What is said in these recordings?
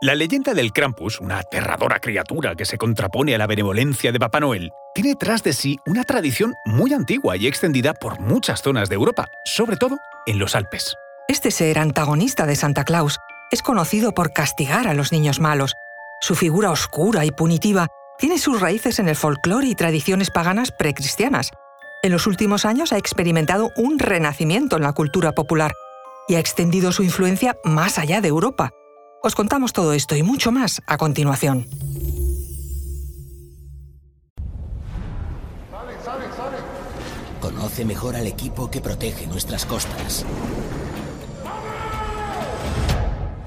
La leyenda del Krampus, una aterradora criatura que se contrapone a la benevolencia de Papá Noel, tiene tras de sí una tradición muy antigua y extendida por muchas zonas de Europa, sobre todo en los Alpes. Este ser antagonista de Santa Claus es conocido por castigar a los niños malos. Su figura oscura y punitiva tiene sus raíces en el folclore y tradiciones paganas precristianas. En los últimos años ha experimentado un renacimiento en la cultura popular y ha extendido su influencia más allá de Europa. Os contamos todo esto y mucho más a continuación. Conoce mejor al equipo que protege nuestras costas.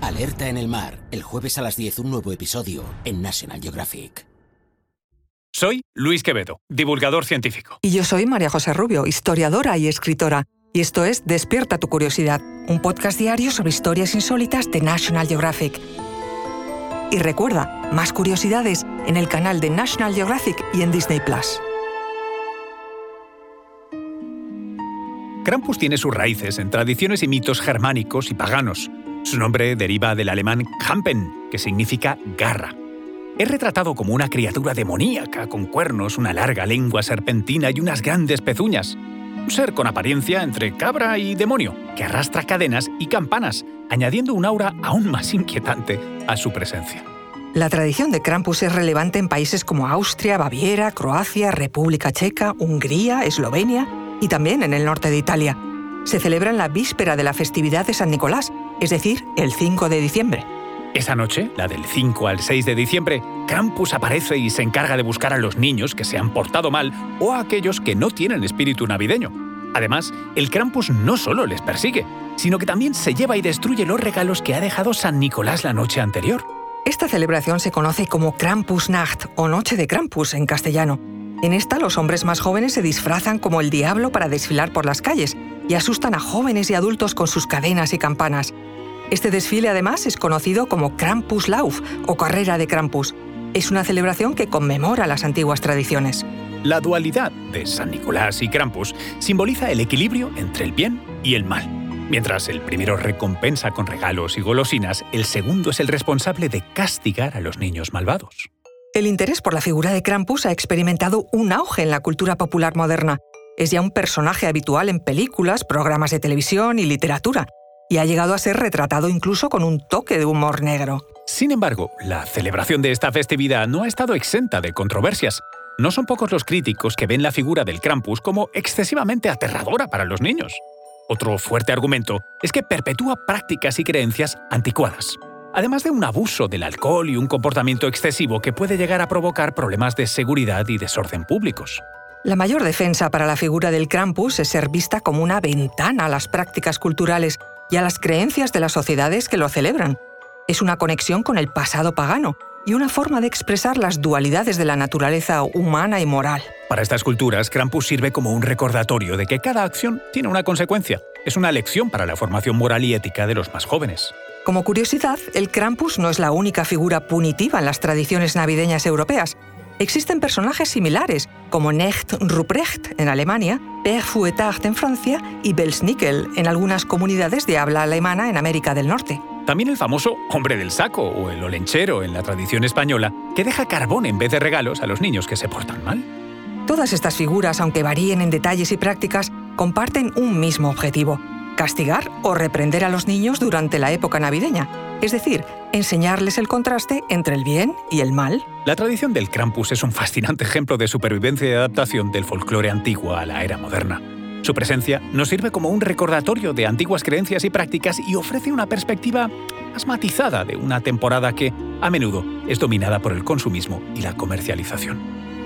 Alerta en el mar, el jueves a las 10 un nuevo episodio en National Geographic. Soy Luis Quevedo, divulgador científico. Y yo soy María José Rubio, historiadora y escritora. Y esto es Despierta tu curiosidad, un podcast diario sobre historias insólitas de National Geographic. Y recuerda, más curiosidades en el canal de National Geographic y en Disney Plus. Krampus tiene sus raíces en tradiciones y mitos germánicos y paganos. Su nombre deriva del alemán Kampen, que significa garra. Es retratado como una criatura demoníaca con cuernos, una larga lengua serpentina y unas grandes pezuñas. Un ser con apariencia entre cabra y demonio, que arrastra cadenas y campanas, añadiendo un aura aún más inquietante a su presencia. La tradición de Krampus es relevante en países como Austria, Baviera, Croacia, República Checa, Hungría, Eslovenia y también en el norte de Italia. Se celebra en la víspera de la festividad de San Nicolás, es decir, el 5 de diciembre. Esa noche, la del 5 al 6 de diciembre, Krampus aparece y se encarga de buscar a los niños que se han portado mal o a aquellos que no tienen espíritu navideño. Además, el Krampus no solo les persigue, sino que también se lleva y destruye los regalos que ha dejado San Nicolás la noche anterior. Esta celebración se conoce como Krampusnacht o Noche de Krampus en castellano. En esta, los hombres más jóvenes se disfrazan como el diablo para desfilar por las calles y asustan a jóvenes y adultos con sus cadenas y campanas. Este desfile además es conocido como Krampuslauf o Carrera de Krampus. Es una celebración que conmemora las antiguas tradiciones. La dualidad de San Nicolás y Krampus simboliza el equilibrio entre el bien y el mal. Mientras el primero recompensa con regalos y golosinas, el segundo es el responsable de castigar a los niños malvados. El interés por la figura de Krampus ha experimentado un auge en la cultura popular moderna. Es ya un personaje habitual en películas, programas de televisión y literatura, y ha llegado a ser retratado incluso con un toque de humor negro. Sin embargo, la celebración de esta festividad no ha estado exenta de controversias. No son pocos los críticos que ven la figura del Krampus como excesivamente aterradora para los niños. Otro fuerte argumento es que perpetúa prácticas y creencias anticuadas, además de un abuso del alcohol y un comportamiento excesivo que puede llegar a provocar problemas de seguridad y desorden públicos. La mayor defensa para la figura del Krampus es ser vista como una ventana a las prácticas culturales y a las creencias de las sociedades que lo celebran. Es una conexión con el pasado pagano y una forma de expresar las dualidades de la naturaleza humana y moral. Para estas culturas, Krampus sirve como un recordatorio de que cada acción tiene una consecuencia. Es una lección para la formación moral y ética de los más jóvenes. Como curiosidad, el Krampus no es la única figura punitiva en las tradiciones navideñas europeas. Existen personajes similares, como Necht Ruprecht en Alemania, Père Fouettard en Francia y Belsnickel en algunas comunidades de habla alemana en América del Norte. También el famoso hombre del saco o el olenchero en la tradición española, que deja carbón en vez de regalos a los niños que se portan mal. Todas estas figuras, aunque varíen en detalles y prácticas, comparten un mismo objetivo, castigar o reprender a los niños durante la época navideña, es decir, enseñarles el contraste entre el bien y el mal. La tradición del Krampus es un fascinante ejemplo de supervivencia y adaptación del folclore antiguo a la era moderna. Su presencia nos sirve como un recordatorio de antiguas creencias y prácticas y ofrece una perspectiva más matizada de una temporada que, a menudo, es dominada por el consumismo y la comercialización.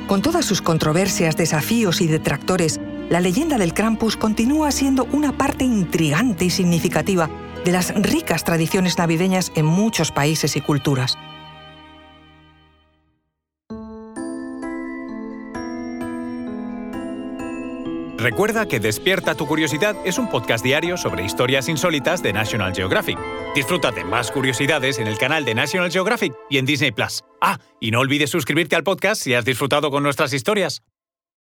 Con todas sus controversias, desafíos y detractores, la leyenda del Krampus continúa siendo una parte intrigante y significativa de las ricas tradiciones navideñas en muchos países y culturas. Recuerda que Despierta tu Curiosidad es un podcast diario sobre historias insólitas de National Geographic. Disfruta de más curiosidades en el canal de National Geographic y en Disney Plus. Ah, y no olvides suscribirte al podcast si has disfrutado con nuestras historias.